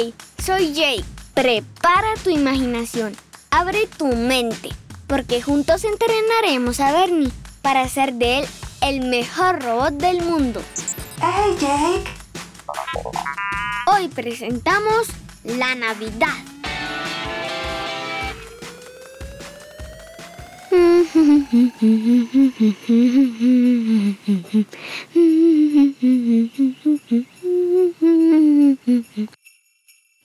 Hey, soy Jake. Prepara tu imaginación, abre tu mente, porque juntos entrenaremos a Bernie para hacer de él el mejor robot del mundo. ¡Hey, Jake! Hoy presentamos la Navidad.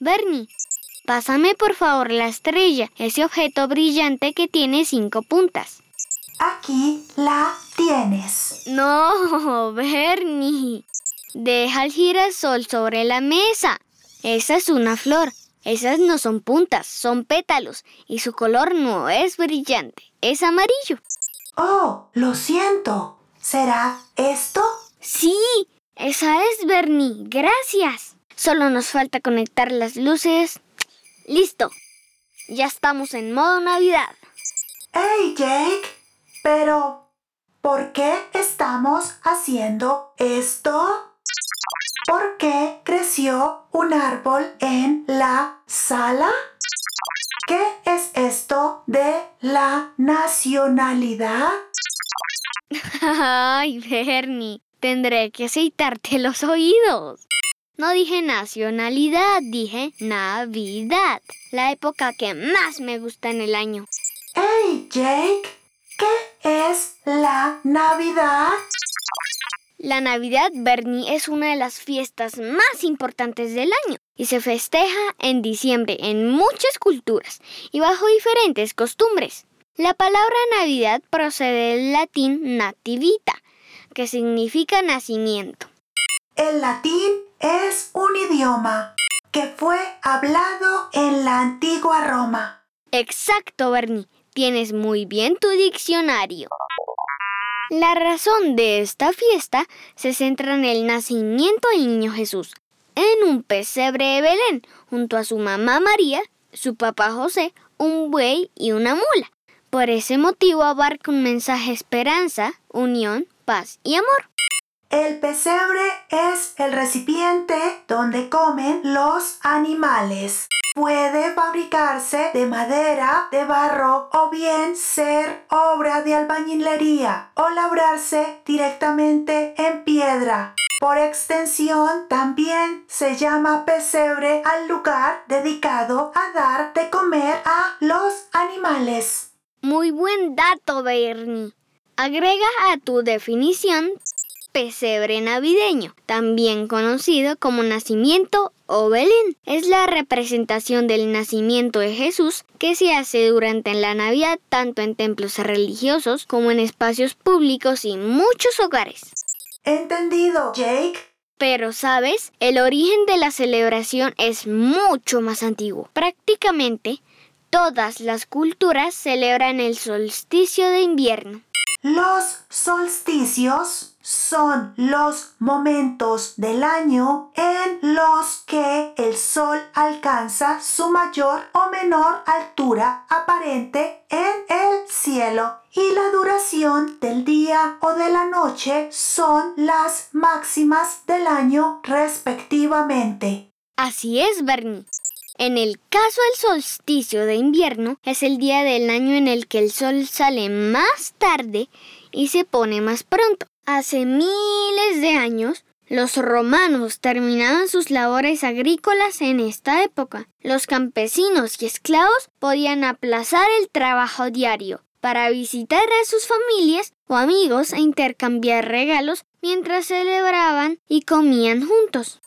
Bernie, pásame por favor la estrella, ese objeto brillante que tiene cinco puntas. Aquí la tienes. No, Bernie. Deja el girasol sobre la mesa. Esa es una flor. Esas no son puntas, son pétalos. Y su color no es brillante, es amarillo. Oh, lo siento. ¿Será esto? Sí, esa es Bernie. Gracias. Solo nos falta conectar las luces. Listo. Ya estamos en modo Navidad. ¡Hey, Jake! Pero, ¿por qué estamos haciendo esto? ¿Por qué creció un árbol en la sala? ¿Qué es esto de la nacionalidad? Ay, Bernie, tendré que aceitarte los oídos. No dije nacionalidad, dije Navidad, la época que más me gusta en el año. ¡Hey, Jake! ¿Qué es la Navidad? La Navidad, Bernie, es una de las fiestas más importantes del año y se festeja en diciembre en muchas culturas y bajo diferentes costumbres. La palabra Navidad procede del latín nativita, que significa nacimiento. El latín es un idioma que fue hablado en la antigua Roma. Exacto, Bernie. Tienes muy bien tu diccionario. La razón de esta fiesta se centra en el nacimiento del niño Jesús, en un pesebre de Belén, junto a su mamá María, su papá José, un buey y una mula. Por ese motivo abarca un mensaje esperanza, unión, paz y amor. El pesebre es el recipiente donde comen los animales. Puede fabricarse de madera, de barro o bien ser obra de albañilería o labrarse directamente en piedra. Por extensión, también se llama pesebre al lugar dedicado a dar de comer a los animales. Muy buen dato, Bernie. Agrega a tu definición pesebre navideño, también conocido como nacimiento o Belén. Es la representación del nacimiento de Jesús que se hace durante la Navidad tanto en templos religiosos como en espacios públicos y muchos hogares. Entendido, Jake. Pero, ¿sabes? El origen de la celebración es mucho más antiguo. Prácticamente todas las culturas celebran el solsticio de invierno. Los solsticios son los momentos del año en los que el Sol alcanza su mayor o menor altura aparente en el cielo y la duración del día o de la noche son las máximas del año respectivamente. Así es, Bernie. En el caso del solsticio de invierno, es el día del año en el que el sol sale más tarde y se pone más pronto. Hace miles de años, los romanos terminaban sus labores agrícolas en esta época. Los campesinos y esclavos podían aplazar el trabajo diario para visitar a sus familias o amigos e intercambiar regalos mientras celebraban y comían juntos.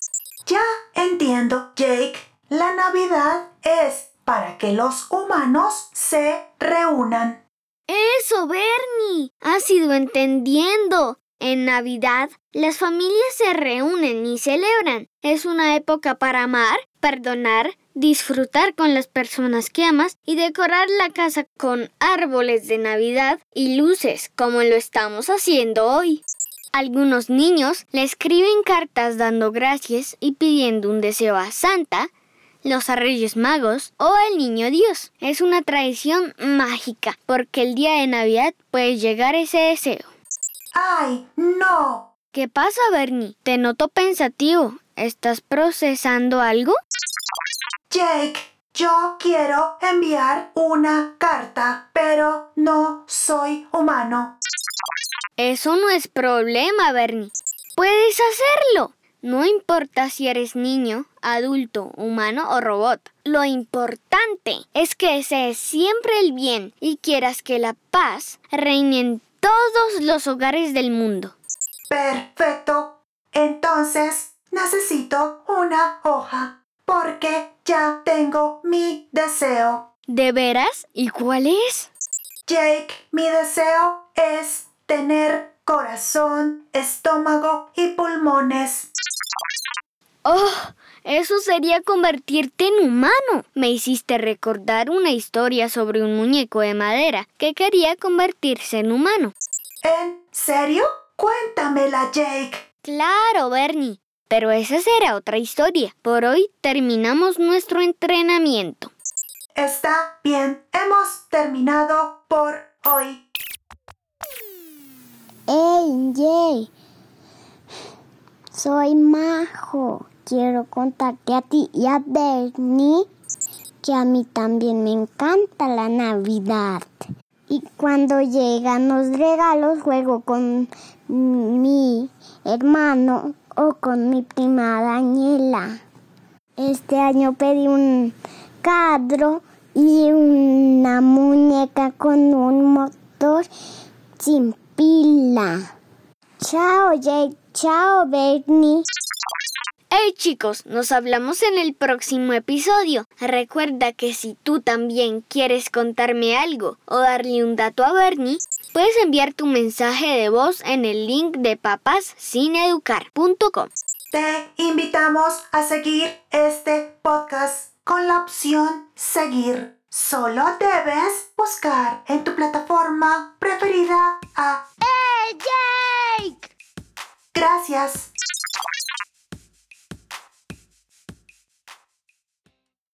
Ya entiendo, Jake. La Navidad es para que los humanos se reúnan. Eso, Bernie. Has ido entendiendo. En Navidad, las familias se reúnen y celebran. Es una época para amar, perdonar, disfrutar con las personas que amas y decorar la casa con árboles de Navidad y luces como lo estamos haciendo hoy. Algunos niños le escriben cartas dando gracias y pidiendo un deseo a Santa, los Reyes Magos o al Niño Dios. Es una tradición mágica porque el día de Navidad puede llegar ese deseo. ¡Ay, no! ¿Qué pasa, Bernie? Te noto pensativo. ¿Estás procesando algo? Jake, yo quiero enviar una carta, pero no soy humano. Eso no es problema, Bernie. Puedes hacerlo. No importa si eres niño, adulto, humano o robot. Lo importante es que desees siempre el bien y quieras que la paz reine en todos los hogares del mundo. Perfecto. Entonces necesito una hoja porque ya tengo mi deseo. ¿De veras? ¿Y cuál es? Jake, mi deseo es tener corazón, estómago y pulmones. ¡Oh! Eso sería convertirte en humano. Me hiciste recordar una historia sobre un muñeco de madera que quería convertirse en humano. ¿En serio? Cuéntamela, Jake. Claro, Bernie. Pero esa será otra historia. Por hoy terminamos nuestro entrenamiento. Está bien, hemos terminado por hoy. ¡Ey, Jay! Soy Majo. Quiero contarte a ti y a Bernie que a mí también me encanta la Navidad. Y cuando llegan los regalos juego con mi hermano o con mi prima Daniela. Este año pedí un cadro y una muñeca con un motor sin pila. Chao, Jake. Chao, Bernie. Hey chicos, nos hablamos en el próximo episodio. Recuerda que si tú también quieres contarme algo o darle un dato a Bernie, puedes enviar tu mensaje de voz en el link de papassineducar.com. Te invitamos a seguir este podcast con la opción seguir. Solo debes buscar en tu plataforma preferida a ¡Hey, Jake! Gracias.